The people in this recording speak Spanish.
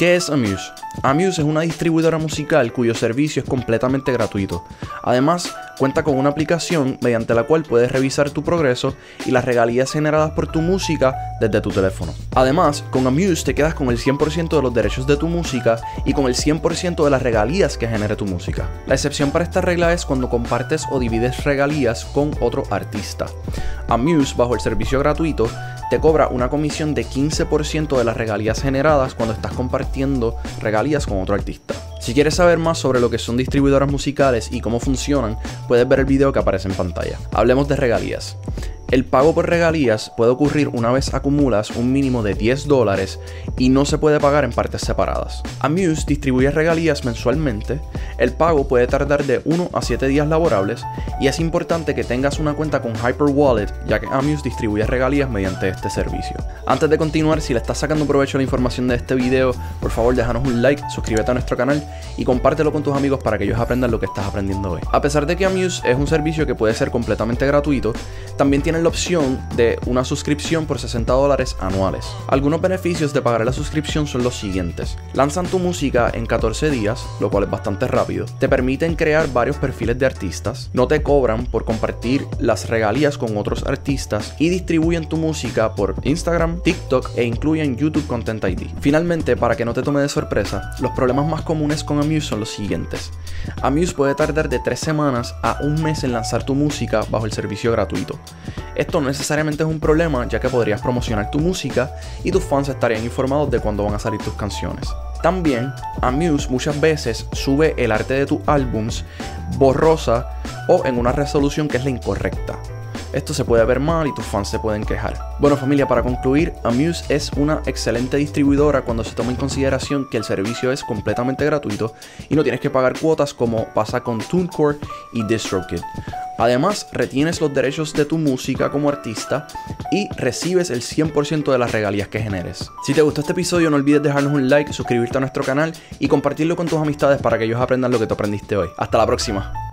¿Qué es Amuse? Amuse es una distribuidora musical cuyo servicio es completamente gratuito. Además, cuenta con una aplicación mediante la cual puedes revisar tu progreso y las regalías generadas por tu música desde tu teléfono. Además, con Amuse te quedas con el 100% de los derechos de tu música y con el 100% de las regalías que genere tu música. La excepción para esta regla es cuando compartes o divides regalías con otro artista. Amuse, bajo el servicio gratuito, te cobra una comisión de 15% de las regalías generadas cuando estás compartiendo regalías con otro artista. Si quieres saber más sobre lo que son distribuidoras musicales y cómo funcionan, puedes ver el video que aparece en pantalla. Hablemos de regalías. El pago por regalías puede ocurrir una vez acumulas un mínimo de 10 dólares y no se puede pagar en partes separadas. Amuse distribuye regalías mensualmente, el pago puede tardar de 1 a 7 días laborables y es importante que tengas una cuenta con Hyperwallet ya que Amuse distribuye regalías mediante este servicio. Antes de continuar, si le estás sacando provecho la información de este video, por favor déjanos un like, suscríbete a nuestro canal y compártelo con tus amigos para que ellos aprendan lo que estás aprendiendo hoy. A pesar de que Amuse es un servicio que puede ser completamente gratuito, también tiene la opción de una suscripción por 60 dólares anuales. Algunos beneficios de pagar la suscripción son los siguientes. Lanzan tu música en 14 días, lo cual es bastante rápido. Te permiten crear varios perfiles de artistas. No te cobran por compartir las regalías con otros artistas y distribuyen tu música por Instagram, TikTok e incluyen YouTube Content ID. Finalmente, para que no te tome de sorpresa, los problemas más comunes con Amuse son los siguientes. Amuse puede tardar de 3 semanas a un mes en lanzar tu música bajo el servicio gratuito. Esto no necesariamente es un problema ya que podrías promocionar tu música y tus fans estarían informados de cuándo van a salir tus canciones. También, Amuse muchas veces sube el arte de tus álbums borrosa o en una resolución que es la incorrecta. Esto se puede ver mal y tus fans se pueden quejar. Bueno familia, para concluir, Amuse es una excelente distribuidora cuando se toma en consideración que el servicio es completamente gratuito y no tienes que pagar cuotas como pasa con TuneCore y DistroKid. Además, retienes los derechos de tu música como artista y recibes el 100% de las regalías que generes. Si te gustó este episodio, no olvides dejarnos un like, suscribirte a nuestro canal y compartirlo con tus amistades para que ellos aprendan lo que tú aprendiste hoy. Hasta la próxima.